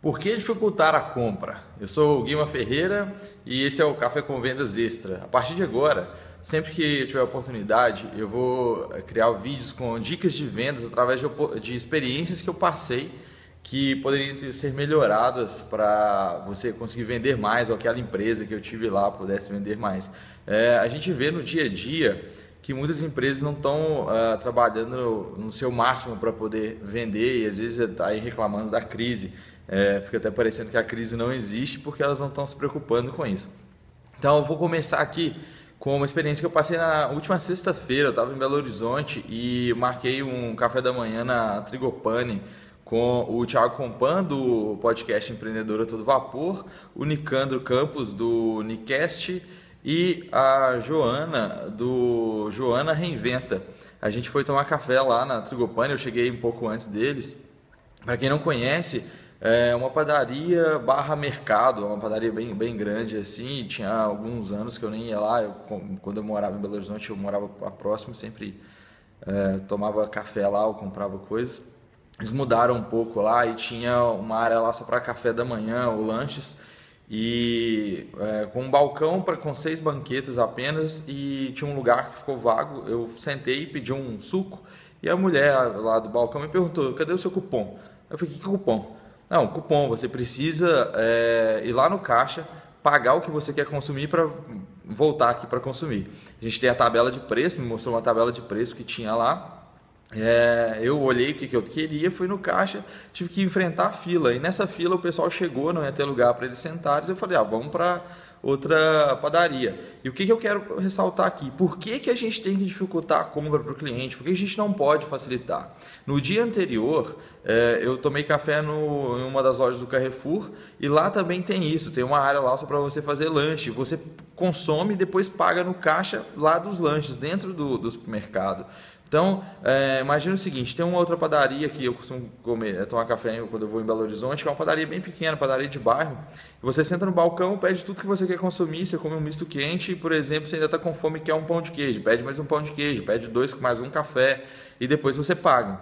Por que dificultar a compra? Eu sou o Guima Ferreira e esse é o Café com Vendas Extra. A partir de agora, sempre que tiver oportunidade, eu vou eh, criar vídeos com dicas de vendas através de, experiências que eu passei que poderiam ser melhoradas para você conseguir vender mais ou aquela empresa que eu tive lá pudesse vender mais. É, a gente vê no dia a dia que muitas empresas não estão uh, eh, trabalhando no, seu máximo para poder vender e às vezes está aí reclamando da crise. É, fica até parecendo que a crise não existe porque elas não estão se preocupando com isso. Então eu vou começar aqui com uma experiência que eu passei na última sexta-feira. Eu estava em Belo Horizonte e marquei um café da manhã na Trigopane com o Thiago Compan do podcast Empreendedora Todo Vapor, o Nicandro Campos do Nicast e a Joana do Joana Reinventa. A gente foi tomar café lá na Trigopane, eu cheguei um pouco antes deles. Para quem não conhece, é uma padaria barra mercado, uma padaria bem, bem grande assim. Tinha alguns anos que eu nem ia lá. Eu, quando eu morava em Belo Horizonte, eu morava próximo, sempre é, tomava café lá ou comprava coisas. Eles mudaram um pouco lá e tinha uma área lá só para café da manhã ou lanches e é, com um balcão para com seis banquetas apenas e tinha um lugar que ficou vago. Eu sentei e pedi um suco e a mulher lá do balcão me perguntou: "Cadê o seu cupom?" Eu falei: "Que cupom?" Não, cupom, você precisa é, ir lá no caixa, pagar o que você quer consumir para voltar aqui para consumir. A gente tem a tabela de preço, me mostrou uma tabela de preço que tinha lá. É, eu olhei o que, eu queria, fui no caixa, tive que enfrentar a fila. E nessa fila o pessoal chegou, não ia ter lugar para eles sentarem. Eu falei, ah, vamos para outra padaria. E o que, que eu quero ressaltar aqui? Por que, que a gente tem que dificultar a compra para o cliente? Por que a gente não pode facilitar? No dia anterior, é, eu tomei café no, em uma das lojas do Carrefour e lá também tem isso. Tem uma área lá só para você fazer lanche. Você consome e depois paga no caixa lá dos lanches, dentro do, do supermercado. Então, é, imagina o seguinte, tem uma outra padaria que eu costumo comer, é, tomar café quando eu vou em Belo Horizonte, que é uma padaria bem pequena, padaria de bairro. Você senta no balcão, pede tudo que você quer consumir, você come um misto quente, e, por exemplo, você ainda está com fome quer um pão de queijo, pede mais um pão de queijo, pede dois mais um café, e depois você paga.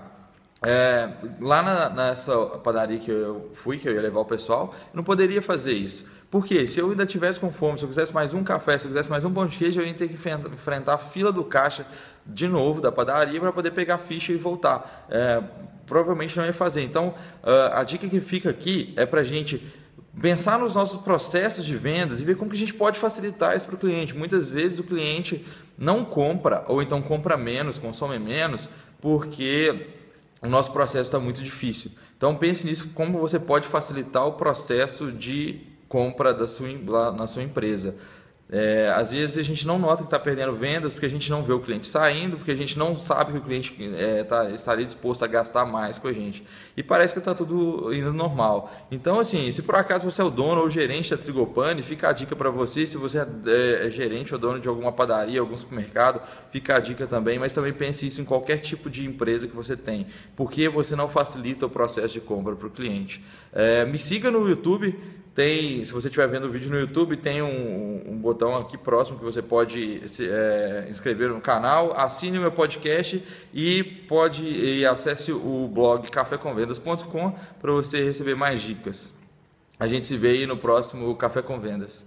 É, lá na, nessa padaria que eu fui, que eu ia levar o pessoal, eu não poderia fazer isso. Porque se eu ainda tivesse com fome, se eu quisesse mais um café, se eu quisesse mais um pão de queijo, eu ia ter que enfrentar a fila do caixa de novo da padaria para poder pegar a ficha e voltar. É, provavelmente não ia fazer. Então, a dica que fica aqui é para a gente pensar nos nossos processos de vendas e ver como que a gente pode facilitar isso para o cliente. Muitas vezes o cliente não compra ou então compra menos, consome menos, porque o nosso processo está muito difícil. Então pense nisso, como você pode facilitar o processo de compra da sua, na sua empresa. É, às vezes a gente não nota que está perdendo vendas porque a gente não vê o cliente saindo, porque a gente não sabe que o cliente é, tá, estaria disposto a gastar mais com a gente. E parece que está tudo indo normal. Então, assim, se por acaso você é o dono ou gerente da Trigopane, fica a dica para você. Se você é, é, gerente ou dono de alguma padaria, algum supermercado, fica a dica também. Mas também pense isso em qualquer tipo de empresa que você tem. Porque você não facilita o processo de compra para o cliente. É, me siga no YouTube. Tem, se você estiver vendo o vídeo no YouTube, tem um, um botão aqui próximo que você pode se é, inscrever no canal, assine o meu podcast e pode e acesse o blog cafécomvendas.com para você receber mais dicas. A gente se vê aí no próximo Café com Vendas.